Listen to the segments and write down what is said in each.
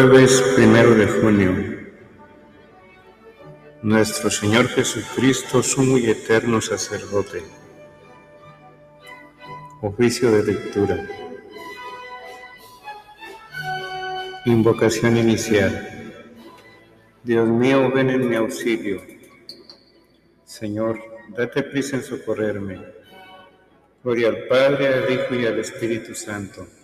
Jueves primero de junio. Nuestro Señor Jesucristo, sumo y eterno sacerdote. Oficio de lectura. Invocación inicial. Dios mío, ven en mi auxilio. Señor, date prisa en socorrerme. Gloria al Padre, al Hijo y al Espíritu Santo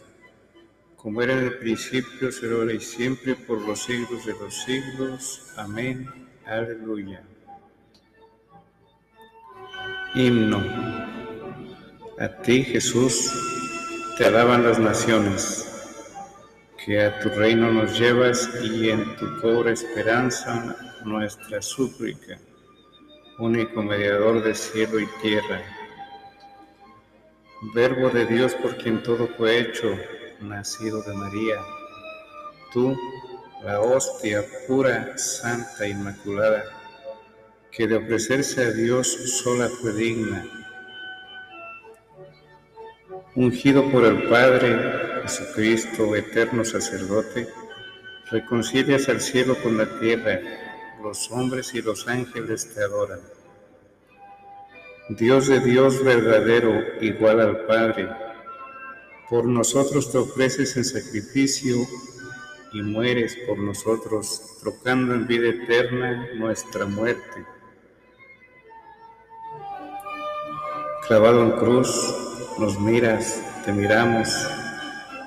como era en el principio, será ahora y siempre, por los siglos de los siglos. Amén. Aleluya. Himno. A ti, Jesús, te alaban las naciones, que a tu reino nos llevas y en tu pobre esperanza nuestra súplica, único mediador de cielo y tierra. Verbo de Dios por quien todo fue hecho, nacido de María, tú, la hostia pura, santa, inmaculada, que de ofrecerse a Dios sola fue digna, ungido por el Padre Jesucristo, eterno sacerdote, reconcilias al cielo con la tierra, los hombres y los ángeles te adoran. Dios de Dios verdadero, igual al Padre, por nosotros te ofreces en sacrificio y mueres por nosotros, trocando en vida eterna nuestra muerte. Clavado en cruz, nos miras, te miramos,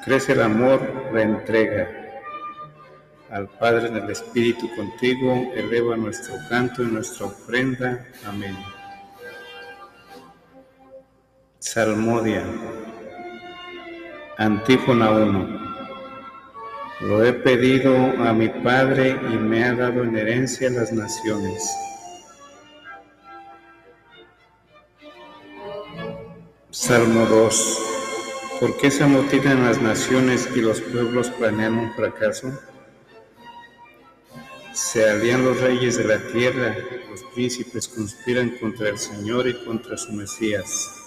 crece el amor, la entrega. Al Padre en el Espíritu contigo, eleva nuestro canto y nuestra ofrenda. Amén. Salmodia. Antífona 1. Lo he pedido a mi Padre y me ha dado en herencia las naciones. Salmo 2. ¿Por qué se amotinan las naciones y los pueblos planean un fracaso? Se alían los reyes de la tierra, los príncipes conspiran contra el Señor y contra su Mesías.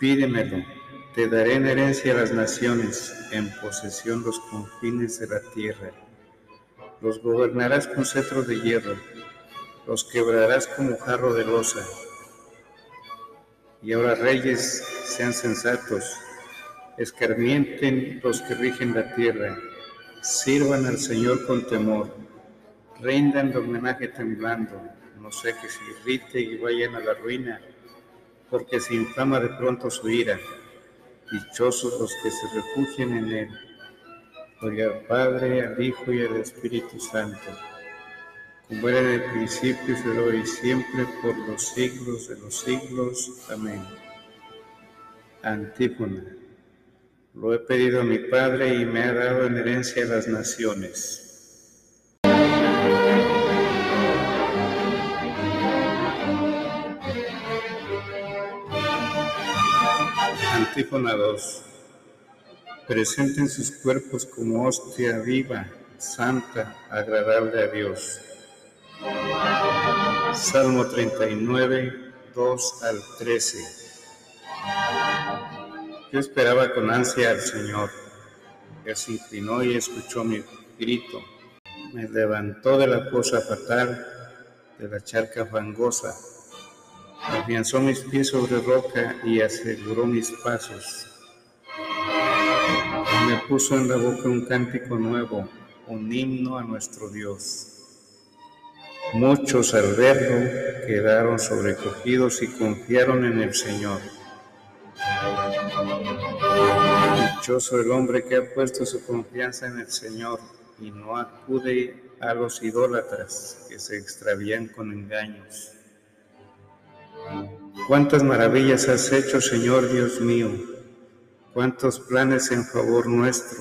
Pídemelo, te daré en herencia las naciones, en posesión los confines de la tierra. Los gobernarás con cetro de hierro, los quebrarás como jarro de losa. Y ahora reyes, sean sensatos, escarmienten los que rigen la tierra, sirvan al Señor con temor, rindan homenaje temblando, no sé que se irrite y vayan a la ruina porque se inflama de pronto su ira. Dichosos los que se refugian en él. Gloria al Padre, al Hijo y al Espíritu Santo, como era en el principio, será y siempre, por los siglos de los siglos. Amén. Antífona. Lo he pedido a mi Padre y me ha dado en herencia a las naciones Antífona 2. Presenten sus cuerpos como hostia viva, santa, agradable a Dios. Salmo 39, 2 al 13. Yo esperaba con ansia al Señor. Él se inclinó y escuchó mi grito. Me levantó de la fosa fatal, de la charca fangosa afianzó mis pies sobre roca y aseguró mis pasos. Me puso en la boca un cántico nuevo, un himno a nuestro Dios. Muchos al verlo quedaron sobrecogidos y confiaron en el Señor. Dichoso el hombre que ha puesto su confianza en el Señor y no acude a los idólatras que se extravían con engaños. Cuántas maravillas has hecho, Señor Dios mío, cuántos planes en favor nuestro.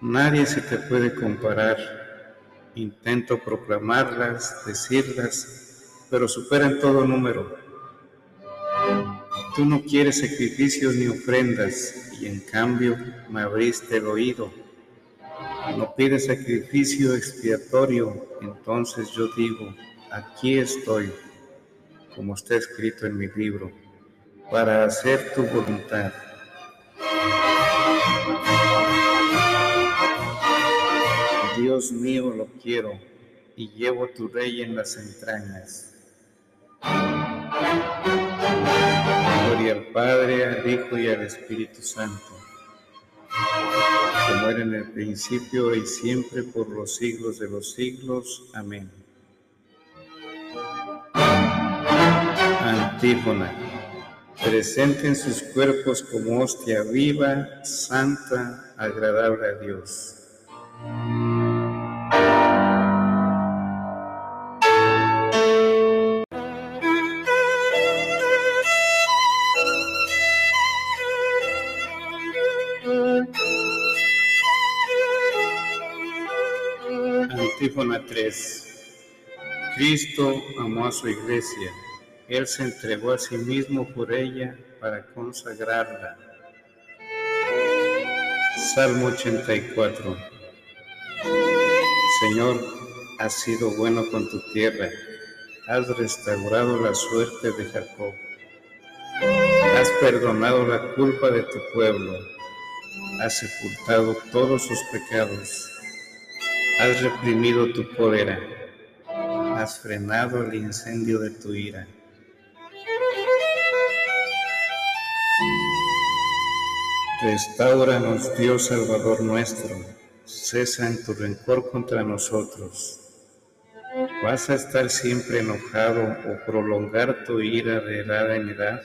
Nadie se te puede comparar. Intento proclamarlas, decirlas, pero superan todo número. Tú no quieres sacrificios ni ofrendas y en cambio me abriste el oído. No pides sacrificio expiatorio, entonces yo digo, aquí estoy, como está escrito en mi libro, para hacer tu voluntad. Dios mío lo quiero y llevo tu rey en las entrañas. Gloria al Padre, al Hijo y al Espíritu Santo, como era en el principio y siempre por los siglos de los siglos. Amén. Antífona. Presenten sus cuerpos como hostia viva, santa, agradable a Dios. Antífona 3. Cristo amó a su iglesia. Él se entregó a sí mismo por ella para consagrarla. Salmo 84. Señor, has sido bueno con tu tierra. Has restaurado la suerte de Jacob. Has perdonado la culpa de tu pueblo. Has sepultado todos sus pecados Has reprimido tu cólera, has frenado el incendio de tu ira. Restauranos, Dios Salvador nuestro, cesa en tu rencor contra nosotros. ¿Vas a estar siempre enojado o prolongar tu ira de edad en edad?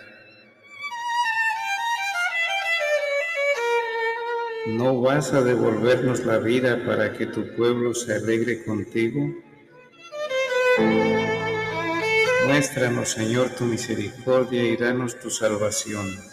¿No vas a devolvernos la vida para que tu pueblo se alegre contigo? Muéstranos, Señor, tu misericordia y danos tu salvación.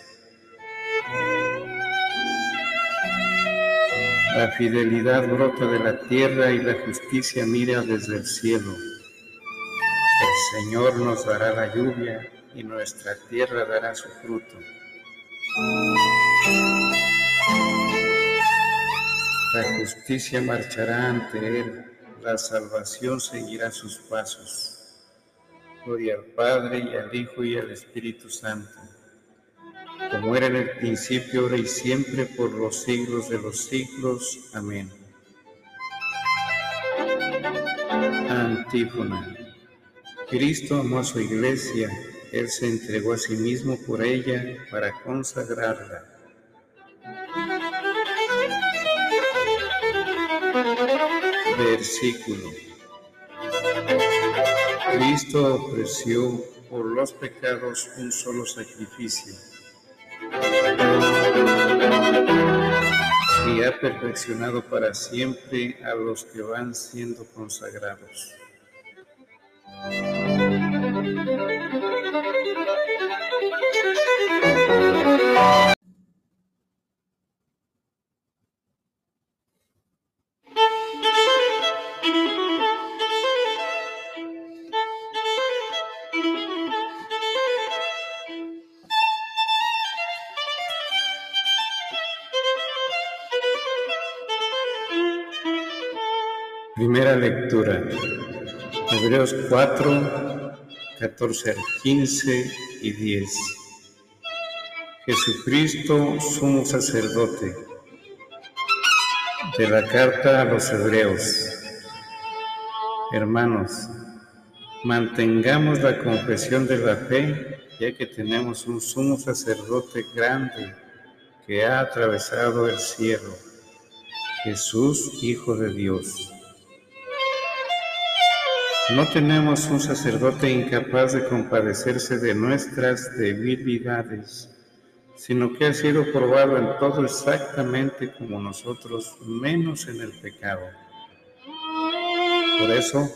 La fidelidad brota de la tierra y la justicia mira desde el cielo. El Señor nos dará la lluvia y nuestra tierra dará su fruto. La justicia marchará ante él, la salvación seguirá sus pasos. Gloria al Padre y al Hijo y al Espíritu Santo, como era en el principio, ahora y siempre, por los siglos de los siglos. Amén. Antífona. Cristo amó a su iglesia él se entregó a sí mismo por ella para consagrarla. Versículo. Cristo ofreció por los pecados un solo sacrificio y ha perfeccionado para siempre a los que van siendo consagrados. Primera lectura. Hebreos 4, 14 15 y 10. Jesucristo, sumo sacerdote. De la carta a los Hebreos. Hermanos, mantengamos la confesión de la fe ya que tenemos un sumo sacerdote grande que ha atravesado el cielo, Jesús, Hijo de Dios. No tenemos un sacerdote incapaz de compadecerse de nuestras debilidades, sino que ha sido probado en todo exactamente como nosotros, menos en el pecado. Por eso,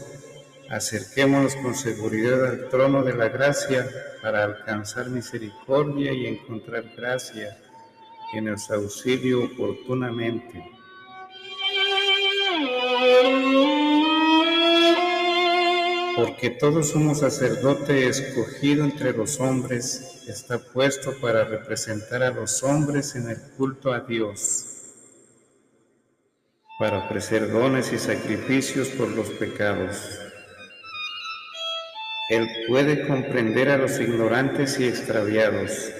acerquémonos con seguridad al trono de la gracia para alcanzar misericordia y encontrar gracia que nos auxilie oportunamente. Porque todo sumo sacerdote escogido entre los hombres está puesto para representar a los hombres en el culto a Dios, para ofrecer dones y sacrificios por los pecados. Él puede comprender a los ignorantes y extraviados,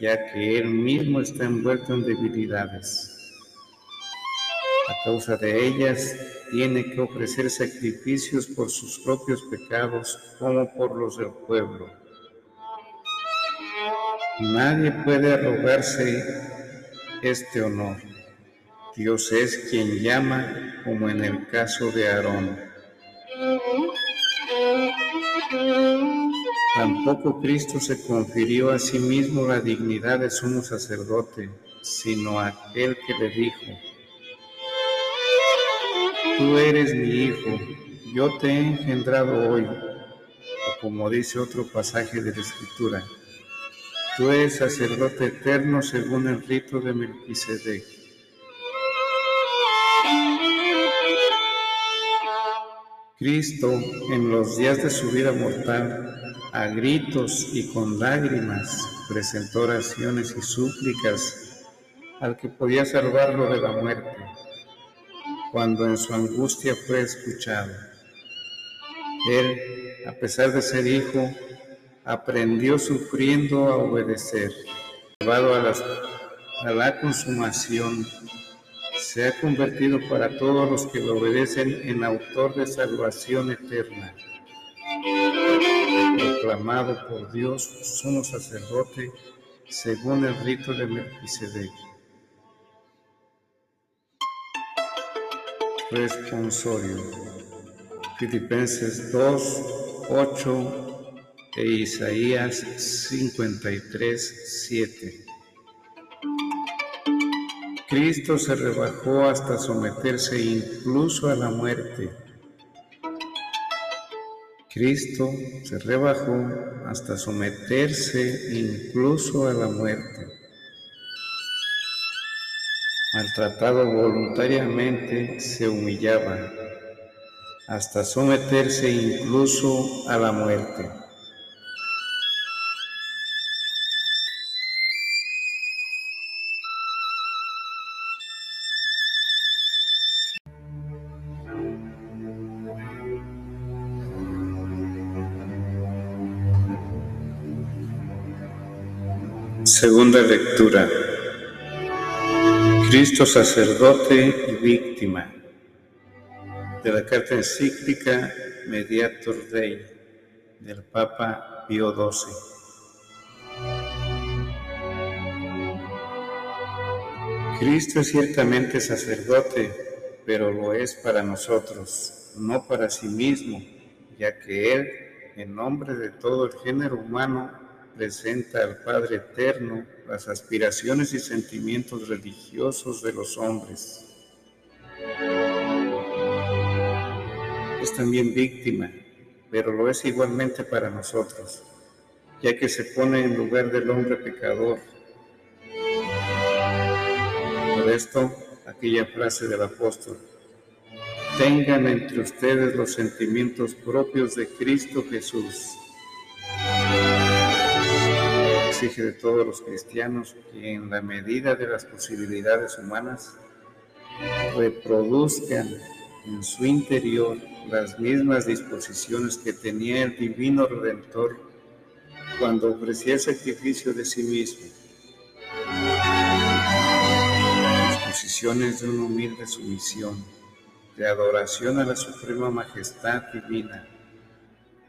ya que Él mismo está envuelto en debilidades. A causa de ellas, tiene que ofrecer sacrificios por sus propios pecados como por los del pueblo. Nadie puede arrogarse este honor. Dios es quien llama, como en el caso de Aarón. Tampoco Cristo se confirió a sí mismo la dignidad de sumo sacerdote, sino aquel que le dijo, Tú eres mi hijo, yo te he engendrado hoy, o como dice otro pasaje de la Escritura, tú eres sacerdote eterno según el rito de Melquisedec. Cristo, en los días de su vida mortal, a gritos y con lágrimas, presentó oraciones y súplicas al que podía salvarlo de la muerte, cuando en su angustia fue escuchado. Él, a pesar de ser hijo, aprendió sufriendo a obedecer, llevado a, a la consumación se ha convertido para todos los que lo obedecen en autor de salvación eterna. Proclamado por Dios, sumo sacerdote, según el rito de Melquisedec. Responsorio. Filipenses 2, 8 e Isaías 53, 7. Cristo se rebajó hasta someterse incluso a la muerte. Cristo se rebajó hasta someterse incluso a la muerte. Maltratado voluntariamente, se humillaba hasta someterse incluso a la muerte. Segunda lectura. Cristo sacerdote y víctima. De la carta encíclica Mediator Dei del Papa Pío XII. Cristo es ciertamente sacerdote, pero lo es para nosotros, no para sí mismo, ya que Él, en nombre de todo el género humano, presenta al Padre Eterno las aspiraciones y sentimientos religiosos de los hombres. Es también víctima, pero lo es igualmente para nosotros, ya que se pone en lugar del hombre pecador. Por esto, aquella frase del apóstol, tengan entre ustedes los sentimientos propios de Cristo Jesús exige de todos los cristianos que en la medida de las posibilidades humanas reproduzcan en su interior las mismas disposiciones que tenía el divino Redentor cuando ofrecía el sacrificio de sí mismo. Disposiciones de una humilde sumisión, de adoración a la suprema majestad divina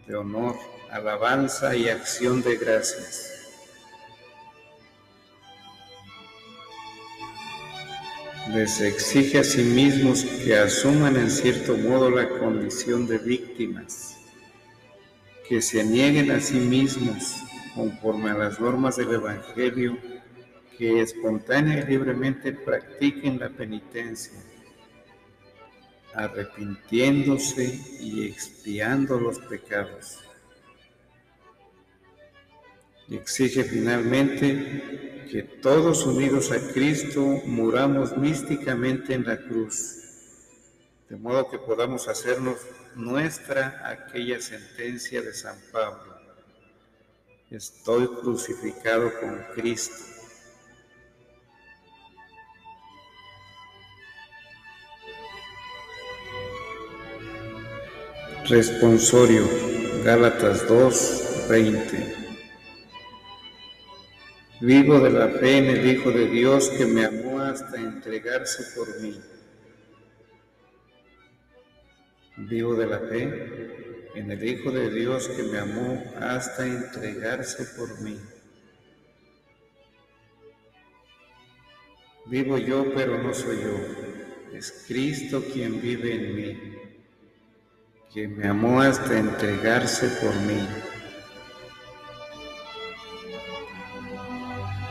de honor, alabanza y acción de gracias. Les exige a sí mismos que asuman en cierto modo la condición de víctimas, que se nieguen a sí mismos conforme a las normas del Evangelio, que espontánea y libremente practiquen la penitencia arrepintiéndose y expiando los pecados. Exige finalmente que todos unidos a Cristo muramos místicamente en la cruz, de modo que podamos hacernos nuestra aquella sentencia de San Pablo. Estoy crucificado con Cristo Responsorio, Gálatas 2, 20. Vivo de la fe en el Hijo de Dios que me amó hasta entregarse por mí. Vivo de la fe en el Hijo de Dios que me amó hasta entregarse por mí. Vivo yo, pero no soy yo. Es Cristo quien vive en mí que me amó hasta entregarse por mí.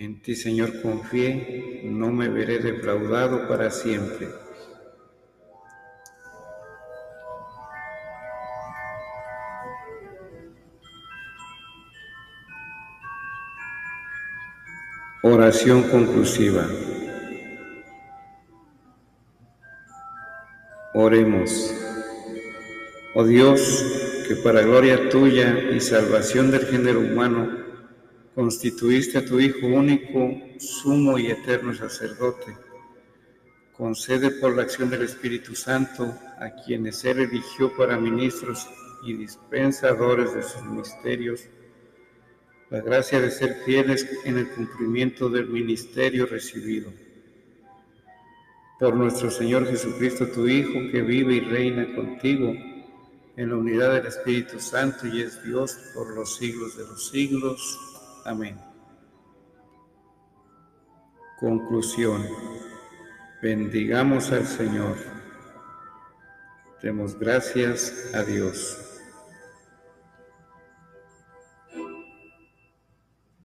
En ti, Señor, confié, no me veré defraudado para siempre. Oración conclusiva. Oremos. Oh Dios, que para gloria tuya y salvación del género humano, constituiste a tu Hijo único, sumo y eterno sacerdote, concede por la acción del Espíritu Santo a quienes Él eligió para ministros y dispensadores de sus misterios, la gracia de ser fieles en el cumplimiento del ministerio recibido por nuestro Señor Jesucristo, tu Hijo, que vive y reina contigo en la unidad del Espíritu Santo y es Dios por los siglos de los siglos. Amén. Conclusión. Bendigamos al Señor. Demos gracias a Dios.